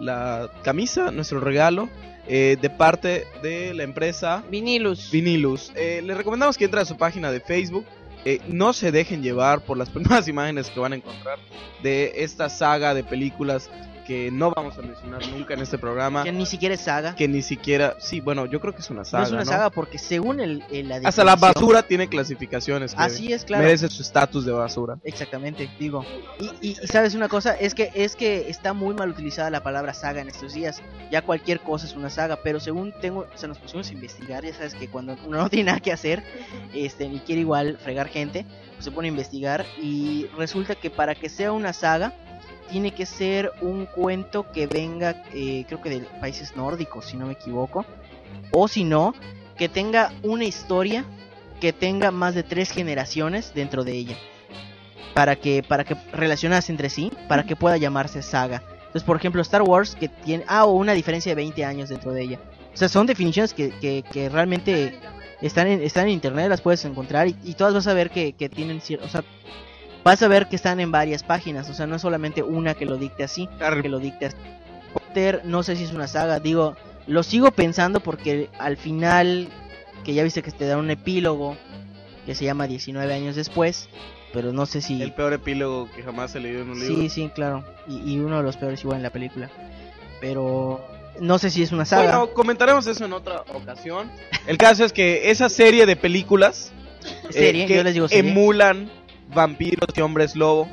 la camisa, nuestro regalo, eh, de parte de la empresa Vinilus. Vinilus. Eh, les recomendamos que entren a su página de Facebook. Eh, no se dejen llevar por las primeras imágenes que van a encontrar de esta saga de películas que no vamos a mencionar nunca en este programa. Que ni siquiera es saga. Que ni siquiera, sí, bueno, yo creo que es una saga. no es una ¿no? saga porque según el, el- la Hasta la basura tiene clasificaciones. Así es, claro. Merece su estatus de basura. Exactamente, digo. Y, y- y sabes una cosa, es que es que está muy mal utilizada la palabra saga en estos días. Ya cualquier cosa es una saga, pero según tengo, o sea, nos pusimos a investigar, ya sabes que cuando uno no tiene nada que hacer, este, ni quiere igual fregar gente, pues se pone a investigar y resulta que para que sea una saga tiene que ser un cuento que venga, eh, creo que de países nórdicos, si no me equivoco. O si no, que tenga una historia que tenga más de tres generaciones dentro de ella. Para que, para que relacionarse entre sí, para que pueda llamarse saga. Entonces, por ejemplo, Star Wars, que tiene. Ah, o una diferencia de 20 años dentro de ella. O sea, son definiciones que, que, que realmente están en, están en internet, las puedes encontrar y, y todas vas a ver que, que tienen. O sea, vas a ver que están en varias páginas. O sea, no es solamente una que lo dicte así, que lo dicte así. Potter, no sé si es una saga, digo, lo sigo pensando porque al final, que ya viste que te da un epílogo que se llama 19 años después, pero no sé si... El peor epílogo que jamás he leído en un libro. Sí, sí, claro. Y, y uno de los peores igual en la película. Pero no sé si es una saga. Bueno, comentaremos eso en otra ocasión. El caso es que esa serie de películas eh, Serie, que yo les digo serie. emulan vampiros y hombres lobo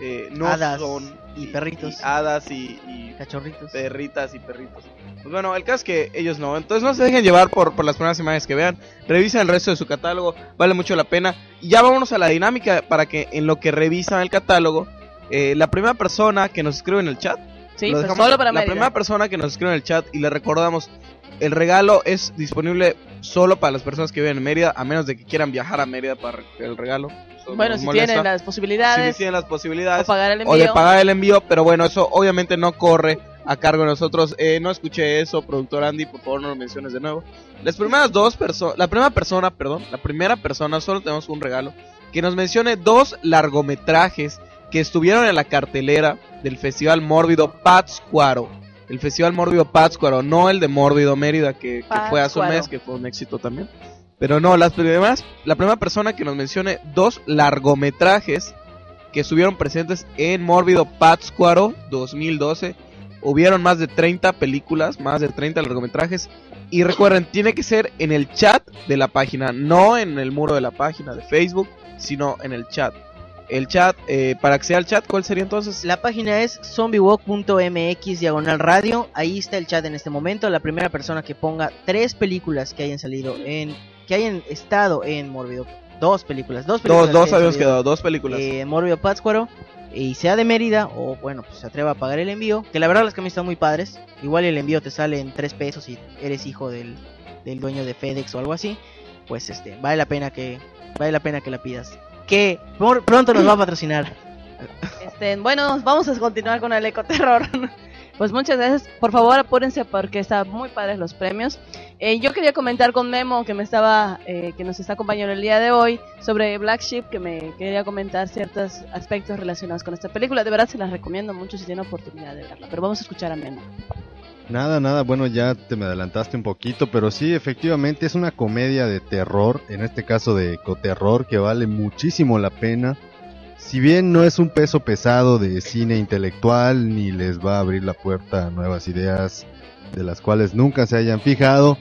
eh, no Hadas son y perritos. y hadas y, y Cachorritos. perritas y perritos. Pues bueno, el caso es que ellos no. Entonces no se dejen llevar por, por las primeras imágenes que vean. Revisen el resto de su catálogo. Vale mucho la pena. Y ya vámonos a la dinámica para que en lo que revisan el catálogo, eh, la primera persona que nos escribe en el chat. Sí, pues dejamos- solo para La Mérida. primera persona que nos escribe en el chat y le recordamos. El regalo es disponible solo para las personas que viven en Mérida, a menos de que quieran viajar a Mérida para el regalo. Bueno, si molesta. tienen las posibilidades Si tienen las posibilidades o pagar el o de envío. pagar el envío, pero bueno, eso obviamente no corre a cargo de nosotros. Eh, no escuché eso, productor Andy, por favor no lo menciones de nuevo. Las primeras dos personas, la primera persona, perdón, la primera persona, solo tenemos un regalo, que nos mencione dos largometrajes que estuvieron en la cartelera del Festival Mórbido Pátzcuaro. El Festival Mórbido Pátzcuaro, no el de Mórbido Mérida, que, que fue hace un mes, que fue un éxito también. Pero no, las primeras, la primera persona que nos mencione dos largometrajes que estuvieron presentes en Mórbido Pátzcuaro 2012. Hubieron más de 30 películas, más de 30 largometrajes. Y recuerden, tiene que ser en el chat de la página, no en el muro de la página de Facebook, sino en el chat. El chat, eh, para acceder al chat, ¿cuál sería entonces? La página es zombiewalk.mx diagonal radio. Ahí está el chat en este momento. La primera persona que ponga tres películas que hayan salido en. Que hayan estado en Mórbido. Dos películas. Dos películas. Dos, habíamos quedado, dos películas. eh, Mórbido Pátzcuaro. Y sea de Mérida. O bueno, pues se atreva a pagar el envío. Que la verdad las camisas están muy padres. Igual el envío te sale en tres pesos si eres hijo del, del dueño de FedEx o algo así. Pues este, vale la pena que. Vale la pena que la pidas. Que por- pronto nos va a patrocinar. Este, bueno, vamos a continuar con el ecoterror. Pues muchas gracias. Por favor, apúrense porque están muy padres los premios. Eh, yo quería comentar con Memo que me estaba, eh, que nos está acompañando el día de hoy sobre Black Sheep, que me quería comentar ciertos aspectos relacionados con esta película. De verdad se las recomiendo mucho si tienen oportunidad de verla. Pero vamos a escuchar a Memo. Nada, nada, bueno, ya te me adelantaste un poquito, pero sí, efectivamente es una comedia de terror, en este caso de ecoterror, que vale muchísimo la pena. Si bien no es un peso pesado de cine intelectual, ni les va a abrir la puerta a nuevas ideas de las cuales nunca se hayan fijado,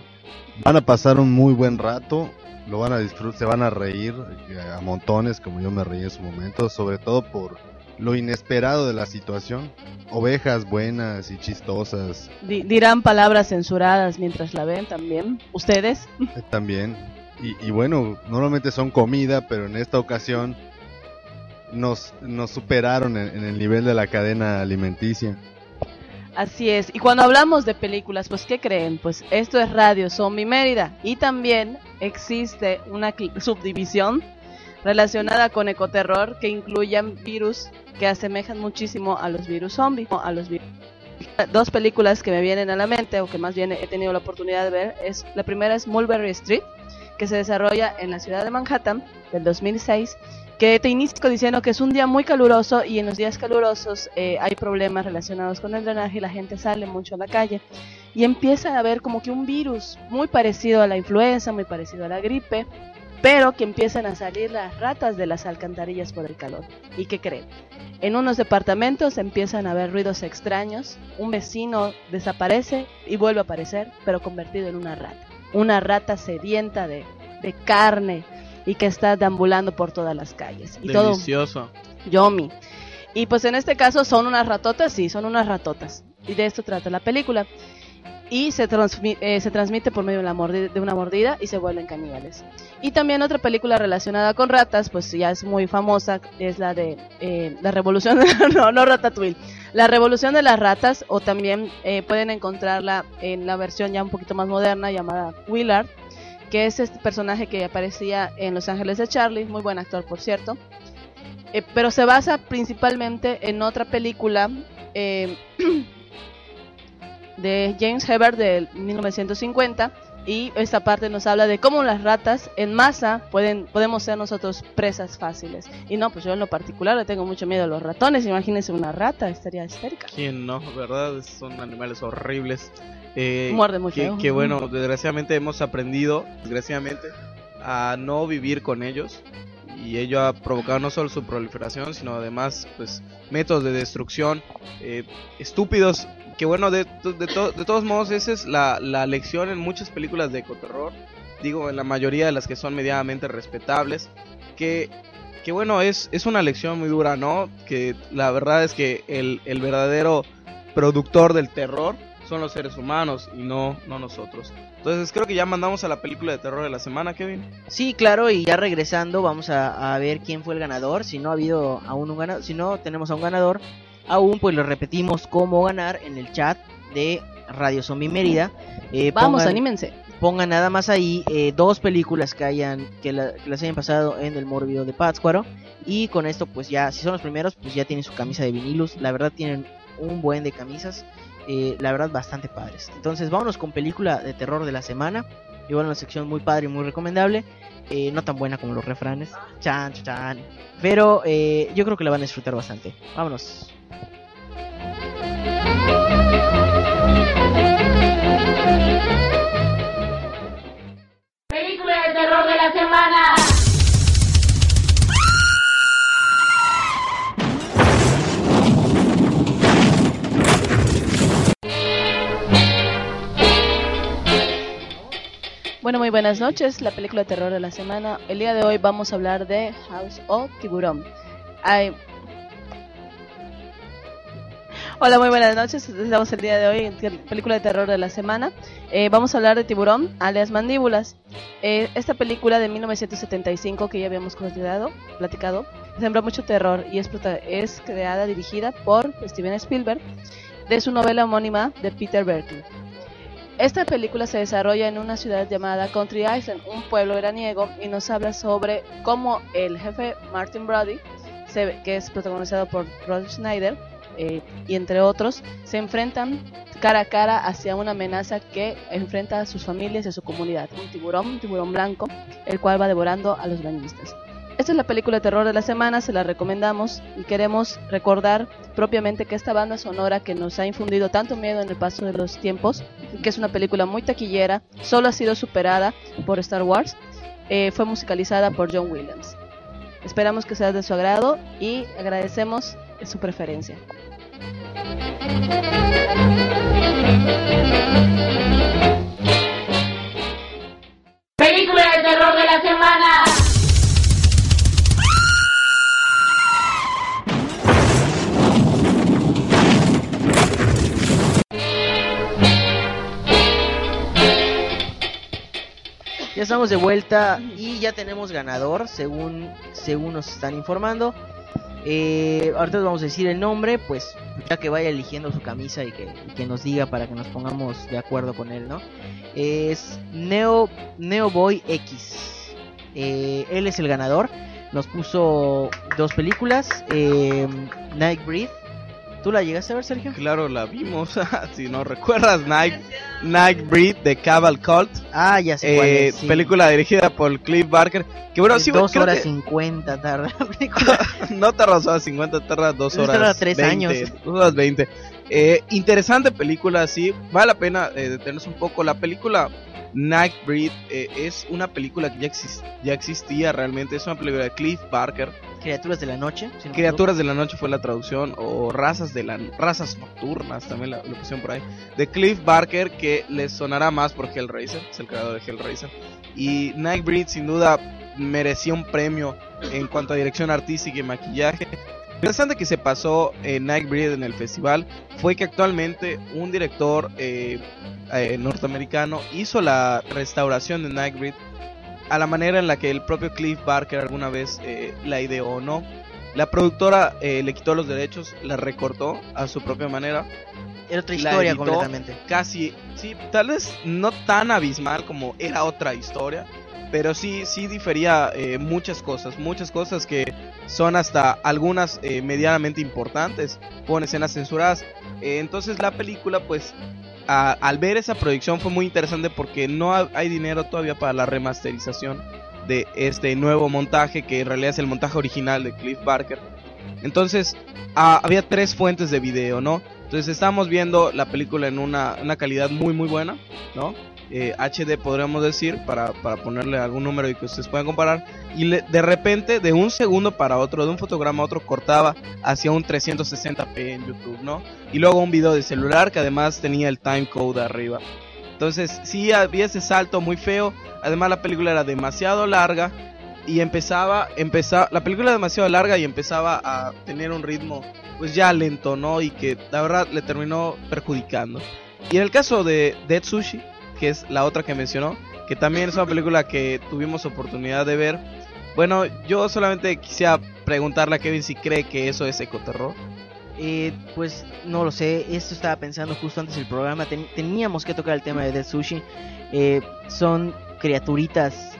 van a pasar un muy buen rato, lo van a disfrutar, se van a reír eh, a montones, como yo me reí en su momento, sobre todo por lo inesperado de la situación. Ovejas buenas y chistosas Di- dirán palabras censuradas mientras la ven también. ¿Ustedes? eh, también. Y, y bueno, normalmente son comida, pero en esta ocasión nos, nos superaron en, el nivel de la cadena alimenticia. Así es. Y cuando hablamos de películas, pues ¿qué creen? Pues esto es Radio Zombie Mérida. Y también existe una subdivisión relacionada con ecoterror que incluyen virus que asemejan muchísimo a los virus zombie. A los vi- Dos películas que me vienen a la mente, o que más bien he tenido la oportunidad de ver, es la primera es Mulberry Street, que se desarrolla en la ciudad de Manhattan del 2006 que te inicio diciendo que es un día muy caluroso y en los días calurosos eh, hay problemas relacionados con el drenaje y la gente sale mucho a la calle y empieza a haber como que un virus muy parecido a la influenza, muy parecido a la gripe, pero que empiezan a salir las ratas de las alcantarillas por el calor. ¿Y qué creen? En unos departamentos empiezan a haber ruidos extraños, un vecino desaparece y vuelve a aparecer, pero convertido en una rata. Una rata sedienta de, de carne y que está deambulando por todas las calles. Y todo Delicioso. Yomi. Y pues en este caso son unas ratotas, sí, son unas ratotas. Y de esto trata la película. y se, eh, se transmite por medio de, la de una mordida y se vuelven caníbales. Y también otra película relacionada con ratas, pues ya es muy famosa, es la de eh, la revolución, no, no Ratatouille, la revolución de las ratas, o también eh, pueden encontrarla en la versión ya un poquito más moderna llamada Willard, que es este personaje que aparecía en Los Ángeles de Charlie, muy buen actor por cierto, Eh, pero se basa principalmente en otra película eh, de James Hebert de 1950 y esta parte nos habla de cómo las ratas en masa pueden podemos ser nosotros presas fáciles y no pues yo en lo particular le tengo mucho miedo a los ratones imagínense una rata estaría histérica ¿Quién no? ¿Verdad? Son animales horribles. Eh, Muerde muy que, feo. que bueno, desgraciadamente hemos aprendido, desgraciadamente, a no vivir con ellos. Y ello ha provocado no solo su proliferación, sino además, pues, métodos de destrucción eh, estúpidos. Que bueno, de, de, to- de todos modos, esa es la, la lección en muchas películas de ecoterror. Digo, en la mayoría de las que son medianamente respetables. Que que bueno, es, es una lección muy dura, ¿no? Que la verdad es que el, el verdadero productor del terror son los seres humanos y no, no nosotros. Entonces creo que ya mandamos a la película de terror de la semana, Kevin. Sí, claro, y ya regresando vamos a, a ver quién fue el ganador. Si no ha habido aún un ganador, si no tenemos a un ganador, aún pues lo repetimos cómo ganar en el chat de Radio Zombie Mérida. Eh, vamos pongan- anímense pongan nada más ahí eh, dos películas que hayan que, la- que las hayan pasado en el Mórbido de Pátzcuaro y con esto pues ya si son los primeros pues ya tienen su camisa de vinilus la verdad tienen un buen de camisas eh, la verdad bastante padres. Entonces vámonos con película de terror de la semana. Igual una sección muy padre y muy recomendable. Eh, no tan buena como los refranes. Chan chan, pero eh, yo creo que la van a disfrutar bastante. Vámonos buenas noches. La película de terror de la semana. El día de hoy vamos a hablar de House of Tiburón. Ay. Hola, muy buenas noches. Estamos el día de hoy en película de terror de la semana. Eh, vamos a hablar de Tiburón, alias Mandíbulas. Eh, esta película de 1975 que ya habíamos platicado, platicado sembra mucho terror y es, es creada, dirigida por Steven Spielberg de su novela homónima de Peter Berkeley. Esta película se desarrolla en una ciudad llamada Country Island, un pueblo veraniego, y nos habla sobre cómo el jefe Martin Brody, que es protagonizado por Rod Schneider, eh, y entre otros, se enfrentan cara a cara hacia una amenaza que enfrenta a sus familias y a su comunidad, un tiburón, un tiburón blanco, el cual va devorando a los bañistas. Esta es la película de terror de la semana, se la recomendamos y queremos recordar propiamente que esta banda sonora que nos ha infundido tanto miedo en el paso de los tiempos, que es una película muy taquillera, solo ha sido superada por Star Wars, eh, fue musicalizada por John Williams. Esperamos que sea de su agrado y agradecemos su preferencia. Película de terror de la semana. Ya estamos de vuelta y ya tenemos ganador, según, según nos están informando. Eh, ahorita les vamos a decir el nombre, pues ya que vaya eligiendo su camisa y que, que nos diga para que nos pongamos de acuerdo con él, ¿no? Es Neo, Neo Boy X. Eh, él es el ganador. Nos puso dos películas, eh, Night Breed. ¿Tú la llegaste a ver, Sergio? Claro, la vimos. si no recuerdas, Night, Nightbreed de Cabal Cult. Ah, ya sé cuál Eh, es, sí. Película dirigida por Cliff Barker. Que bueno, sí, dos horas que- 50 tarda no te rozó 50, tarda dos horas. tres 20, años. Dos horas 20. Eh, interesante película, sí. Vale la pena eh, detenerse un poco. La película Nightbreed eh, es una película que ya, exis- ya existía realmente. Es una película de Cliff Barker. Criaturas de la noche. si no me Criaturas de la noche fue la traducción. O razas de la razas nocturnas también la, lo pusieron por ahí. De Cliff Barker que les sonará más por Hellraiser. Es el creador de Hellraiser. Y Nightbreed sin duda merecía un premio en cuanto a dirección artística y maquillaje. Interesante que se pasó en Nightbreed en el festival fue que actualmente un director eh, eh, norteamericano hizo la restauración de Nightbreed a la manera en la que el propio Cliff Barker alguna vez eh, la ideó, ¿no? La productora eh, le quitó los derechos, la recortó a su propia manera. Era otra historia completamente. Casi, sí, tal vez no tan abismal como era otra historia, pero sí, sí difería eh, muchas cosas, muchas cosas que son hasta algunas eh, medianamente importantes, con escenas censuradas. Eh, entonces la película, pues, a- al ver esa proyección fue muy interesante porque no ha- hay dinero todavía para la remasterización de este nuevo montaje que en realidad es el montaje original de Cliff Barker. Entonces ah, había tres fuentes de video, ¿no? Entonces estamos viendo la película en una, una calidad muy muy buena, ¿no? Eh, HD podríamos decir para, para ponerle algún número y que ustedes puedan comparar. Y de repente de un segundo para otro de un fotograma a otro cortaba hacia un 360p en YouTube no y luego un video de celular que además tenía el time code arriba. Entonces sí había ese salto muy feo. Además la película era demasiado larga y empezaba empezaba la película era demasiado larga y empezaba a tener un ritmo pues ya lento no y que la verdad le terminó perjudicando. Y en el caso de Dead Sushi que es la otra que mencionó, que también es una película que tuvimos oportunidad de ver. Bueno, yo solamente quisiera preguntarle a Kevin si cree que eso es ecoterror. Eh, pues no lo sé, esto estaba pensando justo antes del programa. ten- teníamos que tocar el tema de Dead Sushi. Eh, son criaturitas,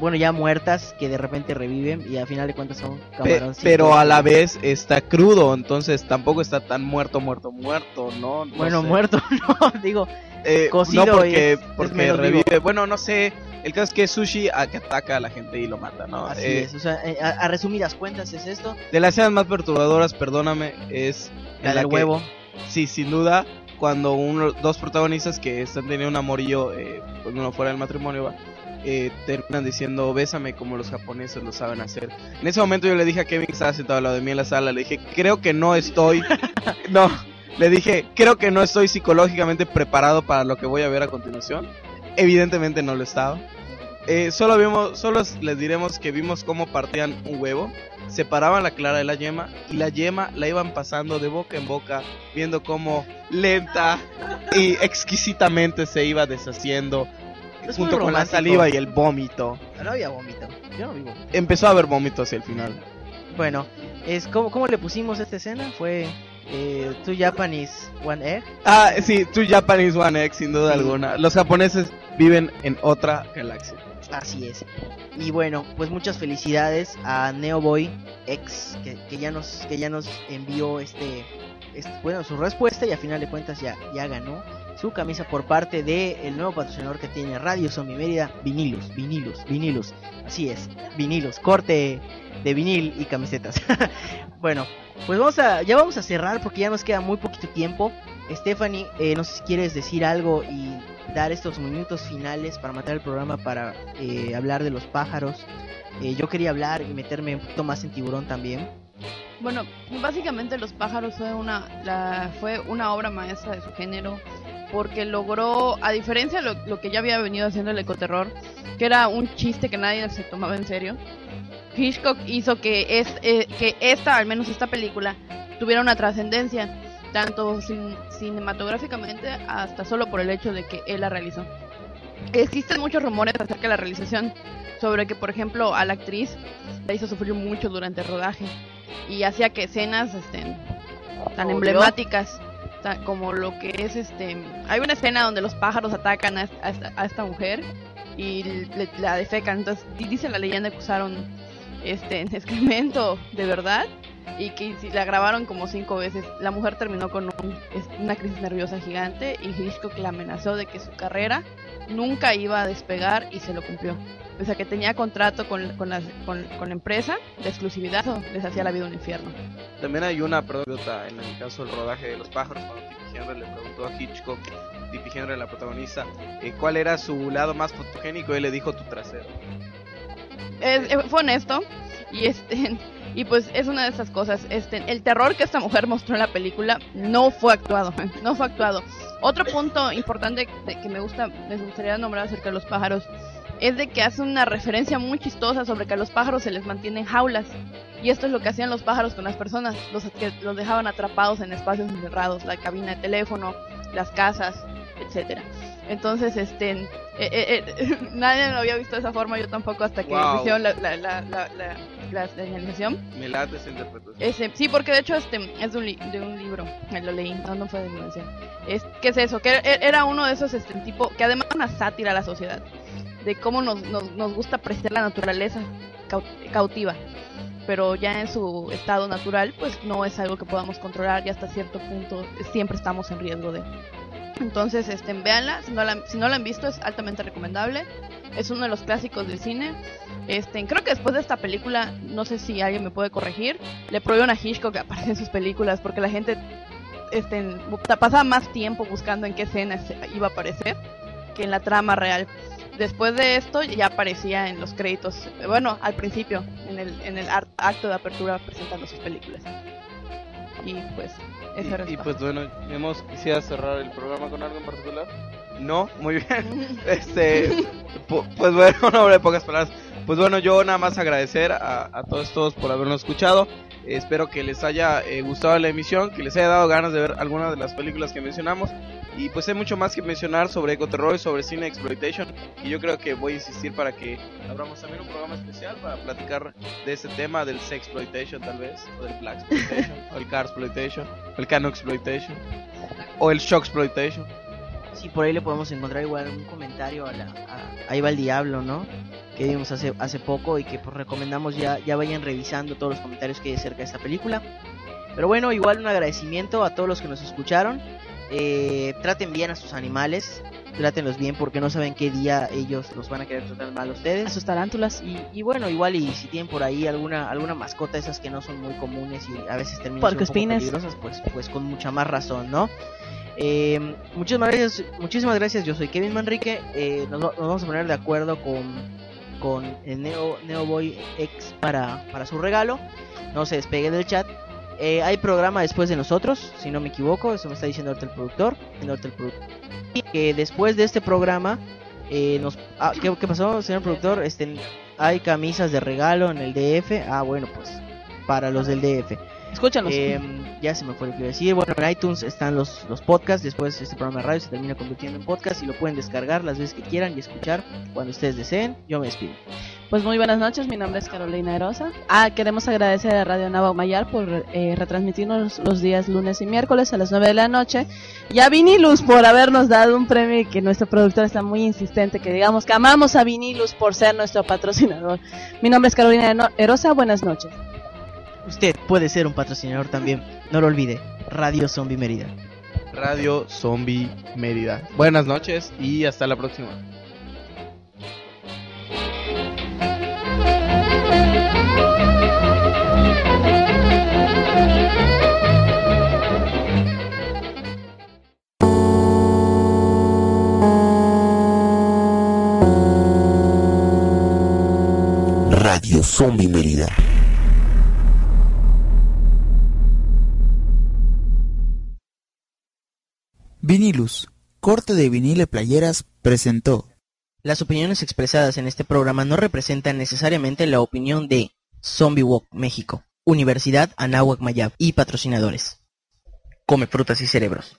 bueno, ya muertas que de repente reviven y al final de cuentas son Pe- camaroncitos. pero a la vez está crudo, entonces tampoco está tan muerto, muerto, muerto, ¿no? No Bueno, sé. muerto, no, digo, Eh, cocido no porque, es- es porque vivo. revive. Bueno, no sé. El caso es que es sushi a que ataca a la gente y lo mata, ¿no? Así Eh, es, o sea, eh, a, a resumidas cuentas es esto. De las escenas más perturbadoras, perdóname, es La del huevo. Sí, sin duda, cuando uno, dos protagonistas que están teniendo un amorío, eh, pues uno fuera del matrimonio, va, eh, terminan diciendo bésame como los japoneses lo saben hacer. En ese momento yo le dije a Kevin que estaba sentado al lado de mí en la sala, le dije, creo que no estoy, no, le dije, creo que no estoy psicológicamente preparado para lo que voy a ver a continuación. Evidentemente no lo estaba. Eh, solo vimos, solo les diremos que vimos cómo partían un huevo, separaban la clara de la yema y la yema la iban pasando de boca en boca, viendo cómo lenta y exquisitamente se iba deshaciendo Es junto con la saliva y el vómito. No había vómito. Yo no vi vómito. Empezó a haber vómito hacia el final. Bueno, es como ¿cómo le pusimos esta escena? Fue eh, Two Japanese One Egg. Ah, sí, tu Japanese One X, sin duda alguna. Los japoneses viven en otra galaxia. Así es. Y bueno, pues muchas felicidades a Neoboy X que, que ya nos que ya nos envió este, este- bueno su respuesta y a final de cuentas ya ya ganó su camisa por parte de el nuevo patrocinador que tiene Radio Zombie Mérida, Vinilos, Vinilos, Vinilos. Así es, Vinilos, corte de vinil y camisetas. bueno, pues vamos a ya vamos a cerrar porque ya nos queda muy poquito tiempo. Stephanie, eh, no sé si quieres decir algo y dar estos minutos finales para matar el programa para eh, hablar de los pájaros. Eh, yo quería hablar y meterme un poquito más en tiburón también. Bueno, básicamente Los pájaros fue una, la, fue una obra maestra de su género porque logró, a diferencia de lo, lo que ya había venido haciendo el ecoterror, que era un chiste que nadie se tomaba en serio, Hitchcock hizo que, es, eh, que esta, al menos esta película, tuviera una trascendencia, tanto cin- cinematográficamente hasta solo por el hecho de que él la realizó. Existen muchos rumores acerca de la realización, sobre que, por ejemplo, a la actriz la hizo sufrir mucho durante el rodaje y hacía que escenas estén tan emblemáticas ta- como lo que es este hay una escena donde los pájaros atacan a, a esta, a esta mujer y le- la defecan. Entonces di- dice la leyenda que usaron este excremento de verdad y que si la grabaron como cinco veces la mujer terminó con un- una crisis nerviosa gigante y Hitchcock la amenazó de que su carrera nunca iba a despegar y se lo cumplió. O sea que tenía contrato con, con, la, con, con la empresa de exclusividad o les hacía la vida un infierno. También hay una anécdota en el caso del rodaje de los pájaros, cuando Tippi Henry le preguntó a Hitchcock, Tippi Henry, la protagonista, eh, cuál era su lado más fotogénico, y él le dijo tu trasero. Es- eh, fue honesto y este y pues es una de esas cosas este el terror que esta mujer mostró en la película no fue actuado no fue actuado otro punto importante que me gusta me gustaría nombrar acerca de los pájaros es de que hace una referencia muy chistosa sobre que a los pájaros se les mantiene en jaulas Y esto es lo que hacían los pájaros con las personas, los que los dejaban atrapados en espacios encerrados, la cabina de teléfono, las casas, etcétera. Entonces, este, eh, eh, eh, nadie lo había visto de esa forma, yo tampoco hasta que Wow. hicieron la, la, la, la, la-. Me late esa interpretación. Ese, sí, porque de hecho este es de un, li- de un libro, me lo leí, no, no fue de mi. Es, ¿Qué es eso? Que e- era uno de esos este, tipo, que además una sátira a la sociedad, de cómo nos, nos, nos gusta apreciar la naturaleza cau- cautiva, pero ya en su estado natural, pues no es algo que podamos controlar y hasta cierto punto siempre estamos en riesgo de. Entonces, este, véanla, si no la, si no la han visto es altamente recomendable, es uno de los clásicos del cine. Este, creo que después de esta película, no sé si alguien me puede corregir, le prohibieron a Hitchcock que aparezca en sus películas porque la gente este, pasaba más tiempo buscando en qué escena iba a aparecer que en la trama real. Después de esto ya aparecía en los créditos, bueno, al principio, en el, en el acto de apertura presentando sus películas. Y pues, Y, pues bueno, hemos quisiera cerrar el programa con algo en particular. No, muy bien. Este, pu- pues bueno, no habrá pocas palabras. Pues bueno, yo nada más agradecer a, a todos todos por habernos escuchado. Espero que les haya eh, gustado la emisión, que les haya dado ganas de ver algunas de las películas que mencionamos. Y pues hay mucho más que mencionar sobre ecoterror y sobre cine exploitation. Y yo creo que voy a insistir para que abramos también un programa especial para platicar de ese tema del sex exploitation tal vez, o del black exploitation, o el car exploitation, o el cano exploitation, o el shock exploitation. Sí, por ahí le podemos encontrar igual un comentario a la... a- ahí va el diablo, ¿no? Que vimos hace, hace poco y que pues recomendamos ya, ya vayan revisando todos los comentarios que hay acerca de esta película. Pero bueno, igual un agradecimiento a todos los que nos escucharon. Eh, traten bien a sus animales, trátenlos bien porque no saben qué día ellos los van a querer tratar mal a ustedes. A sus tarántulas. Y, y bueno, igual y si tienen por ahí alguna alguna mascota esas que no son muy comunes y a veces terminan siendo un poco Puercoespines. peligrosas, pues pues con mucha más razón, ¿no? Eh, muchísimas gracias, muchísimas gracias. Yo soy Kevin Manrique. Eh, nos vamos a poner de acuerdo con con el Neo Neo Boy X para para su regalo. No se despegue del chat. Eh, hay programa después de nosotros, si no me equivoco, eso me está diciendo ahorita el productor. ahorita el productor. Y que después de este programa eh, nos ah, ¿qué, qué pasó, señor productor? Este hay camisas de regalo en el DF. Ah, bueno, pues para los del DF. Escúchanos. Eh, ya se me fue lo que iba a decir. Bueno, en iTunes están los, los podcasts. Después este programa de radio se termina convirtiendo en podcast y lo pueden descargar las veces que quieran y escuchar cuando ustedes deseen. Yo me despido. Pues muy buenas noches, mi nombre es Carolina Erosa. Ah, queremos agradecer a Radio Nava Mayar por eh, retransmitirnos los días lunes y miércoles a las 9 de la noche. Y a Vinilus por habernos dado un premio y que nuestro productor está muy insistente, que digamos que amamos a Vinilus por ser nuestro patrocinador. Mi nombre es Carolina Erosa, buenas noches. Usted puede ser un patrocinador también. No lo olvide. Radio Zombie Mérida. Radio Zombie Mérida. Buenas noches y hasta la próxima. Radio Zombie Mérida. Vinilus, corte de vinil y playeras, presentó. Las opiniones expresadas en este programa no representan necesariamente la opinión de Zombie Walk México, Universidad Anáhuac Mayab y patrocinadores. Come frutas y cerebros.